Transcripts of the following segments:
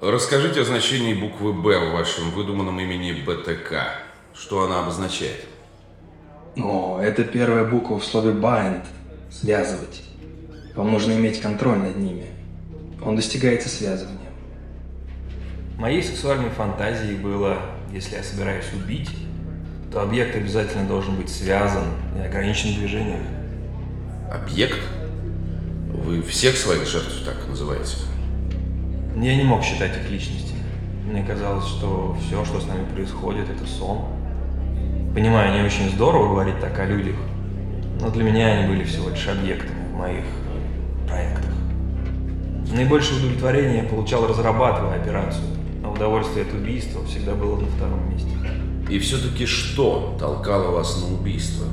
Расскажите о значении буквы «Б» в вашем выдуманном имени БТК. Что она обозначает? О, это первая буква в слове bind – связывать. Вам нужно иметь контроль над ними. Он достигается связыванием. Моей сексуальной фантазией было, если я собираюсь убить, то объект обязательно должен быть связан и ограничен в движениях. Объект? Вы всех своих жертв так называете? Я не мог считать их личностями. Мне казалось, что все, что с нами происходит, это сон. Понимаю, не очень здорово говорить так о людях, но для меня они были всего лишь объектами в моих проектах. Наибольшее удовлетворение я получал, разрабатывая операцию, а удовольствие от убийства всегда было на втором месте. И все-таки что толкало вас на убийство?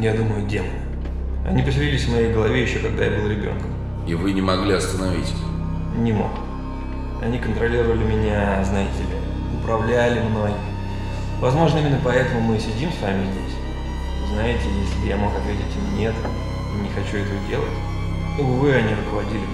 Я думаю, демоны. Они поселились в моей голове еще когда я был ребенком. И вы не могли остановить их? Не мог. Они контролировали меня, знаете ли, управляли мной. Возможно, именно поэтому мы сидим с вами здесь. Знаете, если я мог ответить им «нет» не хочу этого делать, увы, они руководили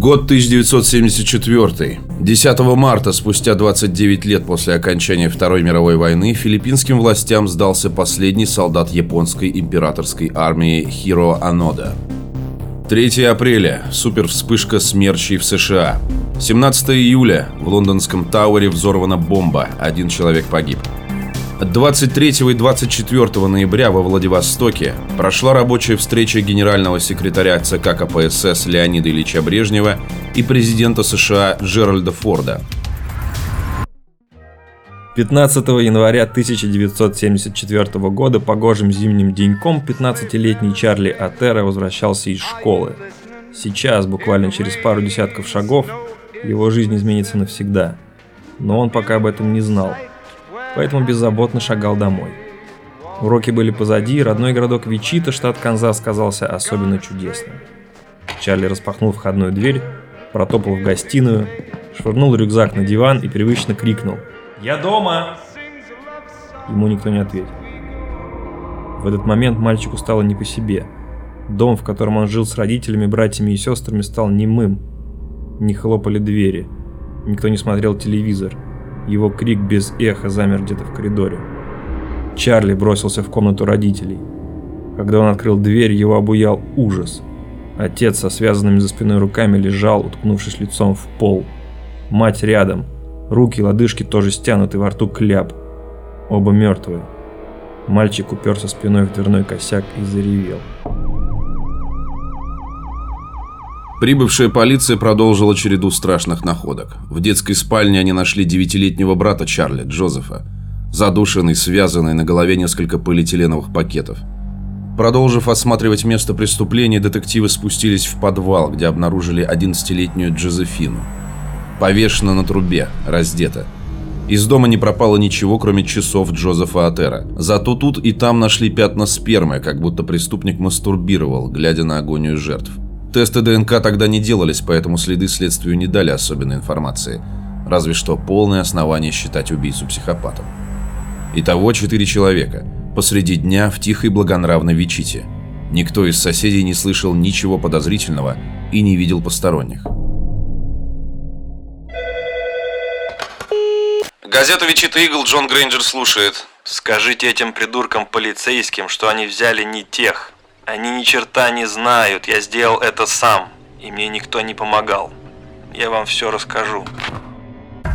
Год 1974. 10 марта, спустя 29 лет после окончания Второй мировой войны, филиппинским властям сдался последний солдат японской императорской армии Хиро Анода. 3 апреля. Супервспышка смерчей в США. 17 июля. В лондонском Тауэре взорвана бомба. Один человек погиб. 23 и 24 ноября во Владивостоке прошла рабочая встреча генерального секретаря ЦК КПСС Леонида Ильича Брежнева и президента США Джеральда Форда. 15 января 1974 года погожим зимним деньком 15-летний Чарли Атера возвращался из школы. Сейчас, буквально через пару десятков шагов, его жизнь изменится навсегда. Но он пока об этом не знал – поэтому беззаботно шагал домой. Уроки были позади, родной городок Вичита, штат Канзас, казался особенно чудесным. Чарли распахнул входную дверь, протопал в гостиную, швырнул рюкзак на диван и привычно крикнул «Я дома!». Ему никто не ответил. В этот момент мальчику стало не по себе. Дом, в котором он жил с родителями, братьями и сестрами, стал немым. Не хлопали двери. Никто не смотрел телевизор. Его крик без эха замер где-то в коридоре. Чарли бросился в комнату родителей. Когда он открыл дверь, его обуял ужас. Отец со связанными за спиной руками лежал, уткнувшись лицом в пол. Мать рядом. Руки и лодыжки тоже стянуты, во рту кляп. Оба мертвые. Мальчик уперся спиной в дверной косяк и заревел. Прибывшая полиция продолжила череду страшных находок. В детской спальне они нашли девятилетнего брата Чарли, Джозефа. Задушенный, связанный, на голове несколько полиэтиленовых пакетов. Продолжив осматривать место преступления, детективы спустились в подвал, где обнаружили 11-летнюю Джозефину. Повешена на трубе, раздета. Из дома не пропало ничего, кроме часов Джозефа Атера. Зато тут и там нашли пятна спермы, как будто преступник мастурбировал, глядя на агонию жертв. Тесты ДНК тогда не делались, поэтому следы следствию не дали особенной информации. Разве что полное основание считать убийцу психопатом. Итого четыре человека. Посреди дня в тихой благонравной Вичите. Никто из соседей не слышал ничего подозрительного и не видел посторонних. Газета «Вичита Игл» Джон Грейнджер слушает. Скажите этим придуркам полицейским, что они взяли не тех, они ни черта не знают, я сделал это сам, и мне никто не помогал. Я вам все расскажу.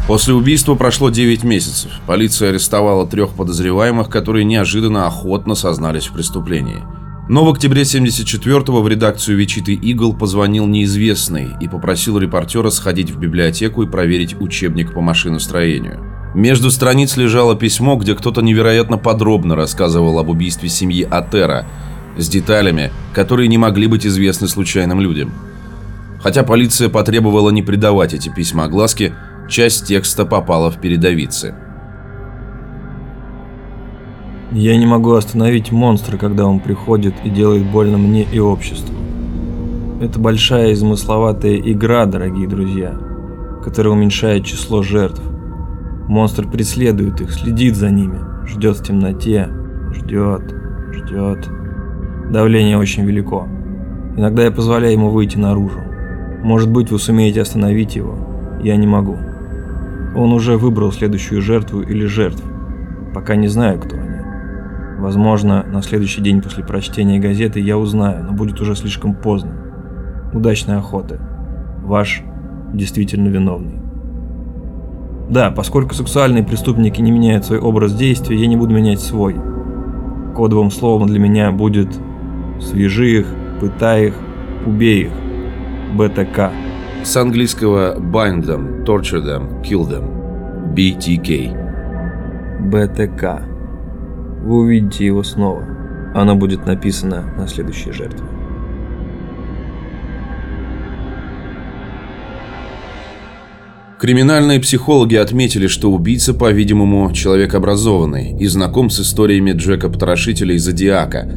После убийства прошло 9 месяцев. Полиция арестовала трех подозреваемых, которые неожиданно охотно сознались в преступлении. Но в октябре 74-го в редакцию Вичиты Игл позвонил неизвестный и попросил репортера сходить в библиотеку и проверить учебник по машиностроению. Между страниц лежало письмо, где кто-то невероятно подробно рассказывал об убийстве семьи Атера, с деталями, которые не могли быть известны случайным людям. Хотя полиция потребовала не придавать эти письма огласке, часть текста попала в передовицы. Я не могу остановить монстра, когда он приходит и делает больно мне и обществу. Это большая измысловатая игра, дорогие друзья, которая уменьшает число жертв. Монстр преследует их, следит за ними, ждет в темноте, ждет, ждет. Давление очень велико. Иногда я позволяю ему выйти наружу. Может быть, вы сумеете остановить его. Я не могу. Он уже выбрал следующую жертву или жертв. Пока не знаю, кто они. Возможно, на следующий день после прочтения газеты я узнаю, но будет уже слишком поздно. Удачной охоты. Ваш действительно виновный. Да, поскольку сексуальные преступники не меняют свой образ действия, я не буду менять свой. Кодовым словом для меня будет «свяжи их, пытай их, убей их». БТК. С английского bind them, torture them, kill them. BTK. БТК. Вы увидите его снова. Оно будет написано на следующей жертве. Криминальные психологи отметили, что убийца, по-видимому, человек образованный и знаком с историями Джека Потрошителя и Зодиака,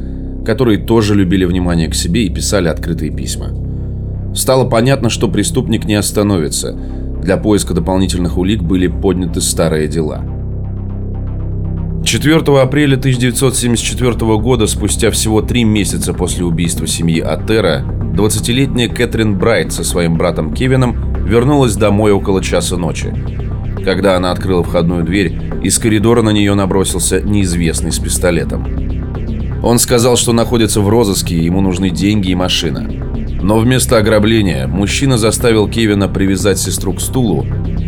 которые тоже любили внимание к себе и писали открытые письма. Стало понятно, что преступник не остановится. Для поиска дополнительных улик были подняты старые дела. 4 апреля 1974 года, спустя всего три месяца после убийства семьи Атера, 20-летняя Кэтрин Брайт со своим братом Кевином вернулась домой около часа ночи. Когда она открыла входную дверь, из коридора на нее набросился неизвестный с пистолетом. Он сказал, что находится в розыске, ему нужны деньги и машина. Но вместо ограбления мужчина заставил Кевина привязать сестру к стулу,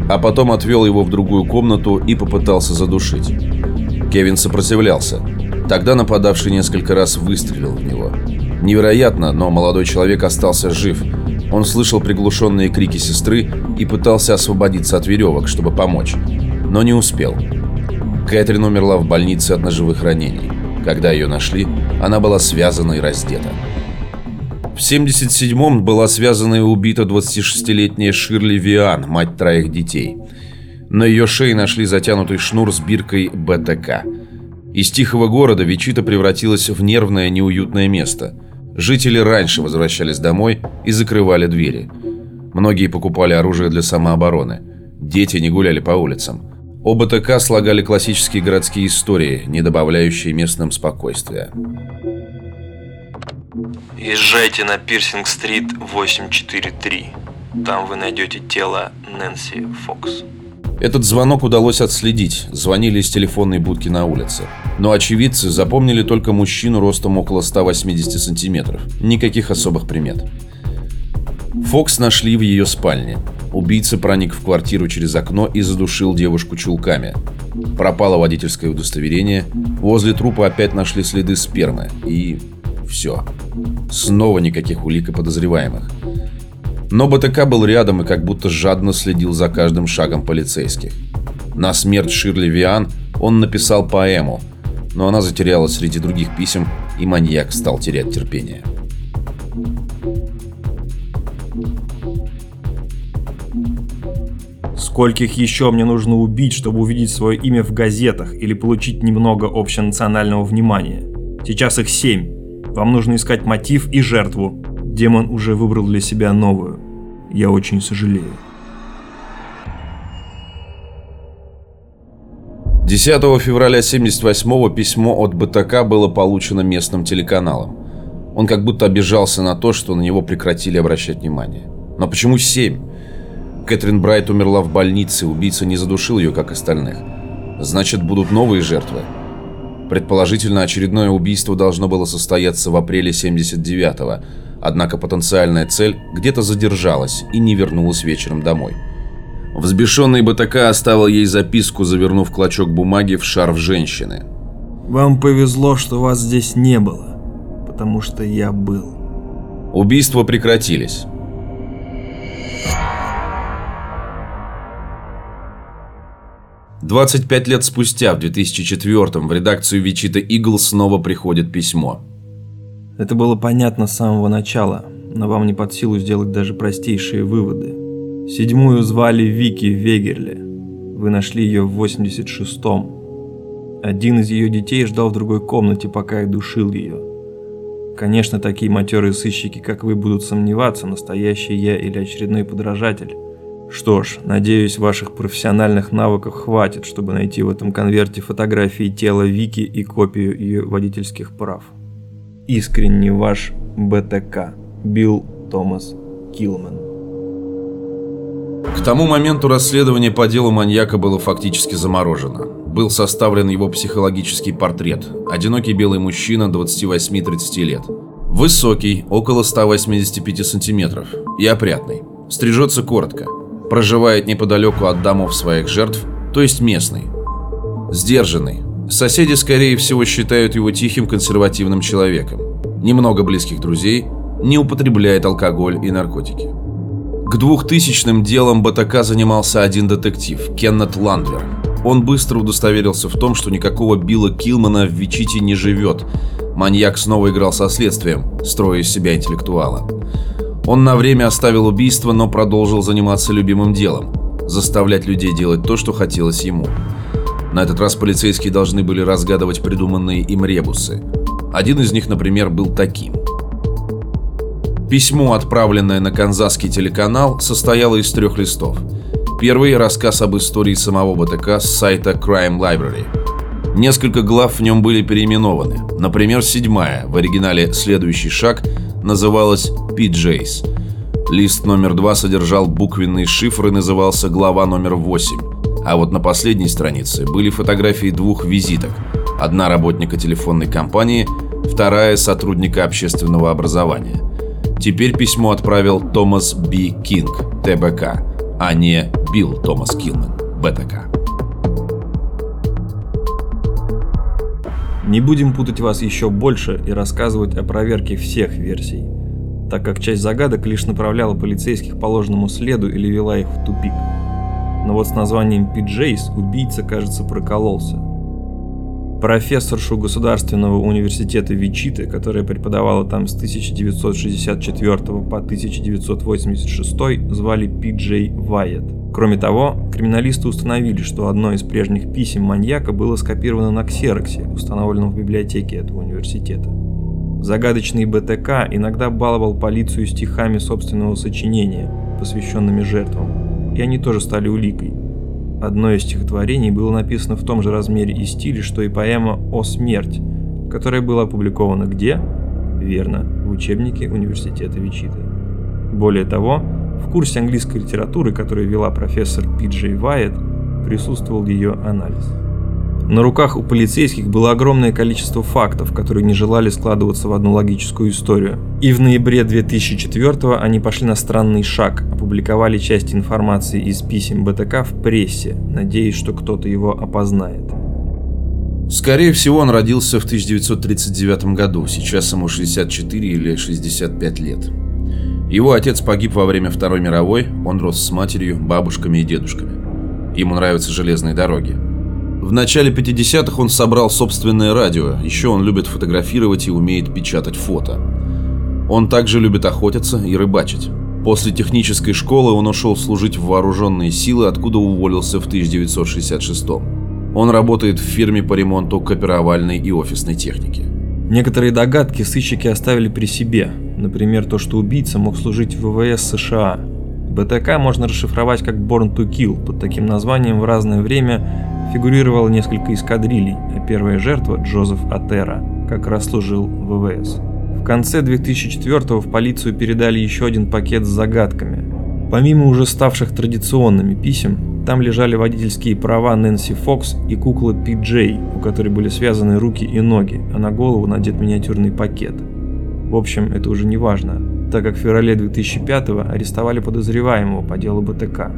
а потом отвел его в другую комнату и попытался задушить. Кевин сопротивлялся. Тогда нападавший несколько раз выстрелил в него. Невероятно, но молодой человек остался жив. Он слышал приглушенные крики сестры и пытался освободиться от веревок, чтобы помочь. Но не успел. Кэтрин умерла в больнице от ножевых ранений. Когда ее нашли, она была связана и раздета. В 77-м была связана и убита 26-летняя Ширли Виан, мать троих детей. На ее шее нашли затянутый шнур с биркой БТК. Из тихого города Вичита превратилась в нервное неуютное место. Жители раньше возвращались домой и закрывали двери. Многие покупали оружие для самообороны. Дети не гуляли по улицам. ОБТК слагали классические городские истории, не добавляющие местным спокойствия. Езжайте на Пирсинг-стрит 843. Там вы найдете тело Нэнси Фокс. Этот звонок удалось отследить, звонили из телефонной будки на улице. Но очевидцы запомнили только мужчину ростом около 180 сантиметров. Никаких особых примет. Фокс нашли в ее спальне. Убийца проник в квартиру через окно и задушил девушку чулками. Пропало водительское удостоверение. Возле трупа опять нашли следы спермы. И все. Снова никаких улик и подозреваемых. Но БТК был рядом и как будто жадно следил за каждым шагом полицейских. На смерть Ширли Виан он написал поэму, но она затерялась среди других писем, и маньяк стал терять терпение. Скольких еще мне нужно убить, чтобы увидеть свое имя в газетах или получить немного общенационального внимания? Сейчас их семь. Вам нужно искать мотив и жертву. Демон уже выбрал для себя новую. Я очень сожалею. 10 февраля 78-го письмо от БТК было получено местным телеканалом. Он как будто обижался на то, что на него прекратили обращать внимание. Но почему семь? Кэтрин Брайт умерла в больнице, убийца не задушил ее, как остальных. Значит, будут новые жертвы. Предположительно, очередное убийство должно было состояться в апреле 79-го, однако потенциальная цель где-то задержалась и не вернулась вечером домой. Взбешенный БТК оставил ей записку, завернув клочок бумаги в шарф женщины. Вам повезло, что вас здесь не было, потому что я был. Убийства прекратились. Двадцать пять лет спустя, в 2004 в редакцию Вичита Игл снова приходит письмо. Это было понятно с самого начала, но вам не под силу сделать даже простейшие выводы. Седьмую звали Вики Вегерле. Вы нашли ее в 86-м. Один из ее детей ждал в другой комнате, пока я душил ее. Конечно, такие матерые сыщики, как вы, будут сомневаться, настоящий я или очередной подражатель. Что ж, надеюсь, ваших профессиональных навыков хватит, чтобы найти в этом конверте фотографии тела Вики и копию ее водительских прав. Искренне ваш БТК. Билл Томас Килман. К тому моменту расследование по делу маньяка было фактически заморожено. Был составлен его психологический портрет. Одинокий белый мужчина 28-30 лет. Высокий, около 185 сантиметров. И опрятный. Стрижется коротко. Проживает неподалеку от домов своих жертв, то есть местный. Сдержанный. Соседи, скорее всего, считают его тихим консервативным человеком. Немного близких друзей, не употребляет алкоголь и наркотики. К двухтысячным делам БТК занимался один детектив, Кеннет Ландлер. Он быстро удостоверился в том, что никакого Билла Килмана в Вичите не живет. Маньяк снова играл со следствием, строя из себя интеллектуала. Он на время оставил убийство, но продолжил заниматься любимым делом – заставлять людей делать то, что хотелось ему. На этот раз полицейские должны были разгадывать придуманные им ребусы. Один из них, например, был таким. Письмо, отправленное на канзасский телеканал, состояло из трех листов. Первый – рассказ об истории самого БТК с сайта Crime Library. Несколько глав в нем были переименованы. Например, седьмая, в оригинале «Следующий шаг», называлась «PJs». Лист номер два содержал буквенный шифр и назывался «Глава номер восемь». А вот на последней странице были фотографии двух визиток. Одна работника телефонной компании, вторая сотрудника общественного образования. Теперь письмо отправил Томас Б. Кинг, ТБК, а не Билл Томас Килман, БТК. Не будем путать вас еще больше и рассказывать о проверке всех версий, так как часть загадок лишь направляла полицейских по ложному следу или вела их в тупик. Но вот с названием PJs убийца, кажется, прокололся. Профессоршу Государственного университета Вичиты, которая преподавала там с 1964 по 1986, звали Пи Вайет. Кроме того, криминалисты установили, что одно из прежних писем маньяка было скопировано на ксероксе, установленном в библиотеке этого университета. Загадочный БТК иногда баловал полицию стихами собственного сочинения, посвященными жертвам, и они тоже стали уликой. Одно из стихотворений было написано в том же размере и стиле, что и поэма «О смерть», которая была опубликована где? Верно, в учебнике университета Вичиты. Более того, в курсе английской литературы, который вела профессор Пи Джей Вайет, присутствовал ее анализ. На руках у полицейских было огромное количество фактов, которые не желали складываться в одну логическую историю. И в ноябре 2004 они пошли на странный шаг, опубликовали часть информации из писем БТК в прессе, надеясь, что кто-то его опознает. Скорее всего, он родился в 1939 году, сейчас ему 64 или 65 лет. Его отец погиб во время Второй мировой, он рос с матерью, бабушками и дедушками. Ему нравятся железные дороги. В начале 50-х он собрал собственное радио, еще он любит фотографировать и умеет печатать фото. Он также любит охотиться и рыбачить. После технической школы он ушел служить в вооруженные силы, откуда уволился в 1966 Он работает в фирме по ремонту копировальной и офисной техники. Некоторые догадки сыщики оставили при себе, например, то, что убийца мог служить в ВВС США. БТК можно расшифровать как Born to Kill, под таким названием в разное время фигурировало несколько эскадрилей, а первая жертва, Джозеф Атера, как раз служил в ВВС. В конце 2004 в полицию передали еще один пакет с загадками. Помимо уже ставших традиционными писем, там лежали водительские права Нэнси Фокс и кукла Пи Джей, у которой были связаны руки и ноги, а на голову надет миниатюрный пакет. В общем, это уже не важно, так как в феврале 2005-го арестовали подозреваемого по делу БТК,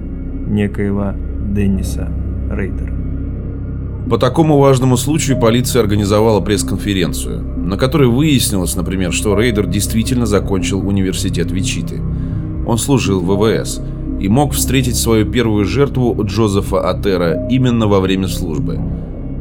некоего Денниса Рейдера. По такому важному случаю полиция организовала пресс-конференцию, на которой выяснилось, например, что Рейдер действительно закончил университет Вичиты. Он служил в ВВС – и мог встретить свою первую жертву Джозефа Атера именно во время службы.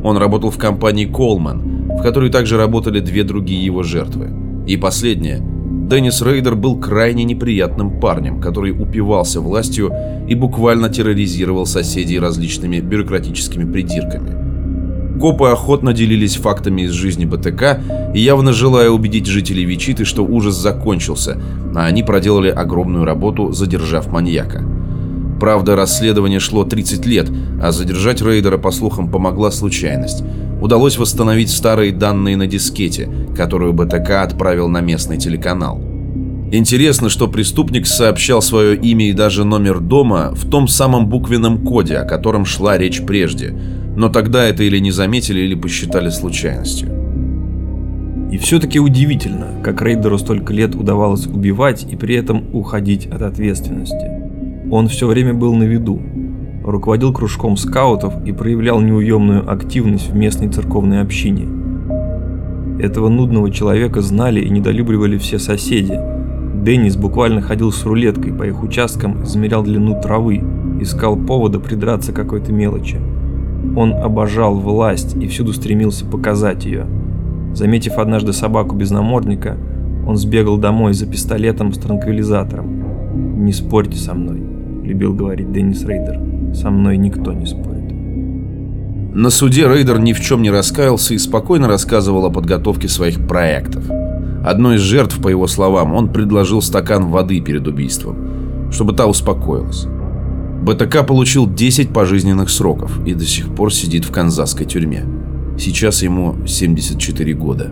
Он работал в компании Колман, в которой также работали две другие его жертвы. И последнее. Деннис Рейдер был крайне неприятным парнем, который упивался властью и буквально терроризировал соседей различными бюрократическими придирками. Копы охотно делились фактами из жизни БТК, явно желая убедить жителей Вичиты, что ужас закончился, а они проделали огромную работу, задержав маньяка. Правда, расследование шло 30 лет, а задержать рейдера, по слухам, помогла случайность. Удалось восстановить старые данные на дискете, которую БТК отправил на местный телеканал. Интересно, что преступник сообщал свое имя и даже номер дома в том самом буквенном коде, о котором шла речь прежде, но тогда это или не заметили, или посчитали случайностью. И все-таки удивительно, как рейдеру столько лет удавалось убивать и при этом уходить от ответственности. Он все время был на виду, руководил кружком скаутов и проявлял неуемную активность в местной церковной общине. Этого нудного человека знали и недолюбливали все соседи – Деннис буквально ходил с рулеткой по их участкам, измерял длину травы, искал повода придраться какой-то мелочи. Он обожал власть и всюду стремился показать ее. Заметив однажды собаку без намордника, он сбегал домой за пистолетом с транквилизатором. «Не спорьте со мной», — любил говорить Деннис Рейдер. «Со мной никто не спорит». На суде Рейдер ни в чем не раскаялся и спокойно рассказывал о подготовке своих проектов — Одной из жертв, по его словам, он предложил стакан воды перед убийством, чтобы та успокоилась. БТК получил 10 пожизненных сроков и до сих пор сидит в канзасской тюрьме. Сейчас ему 74 года.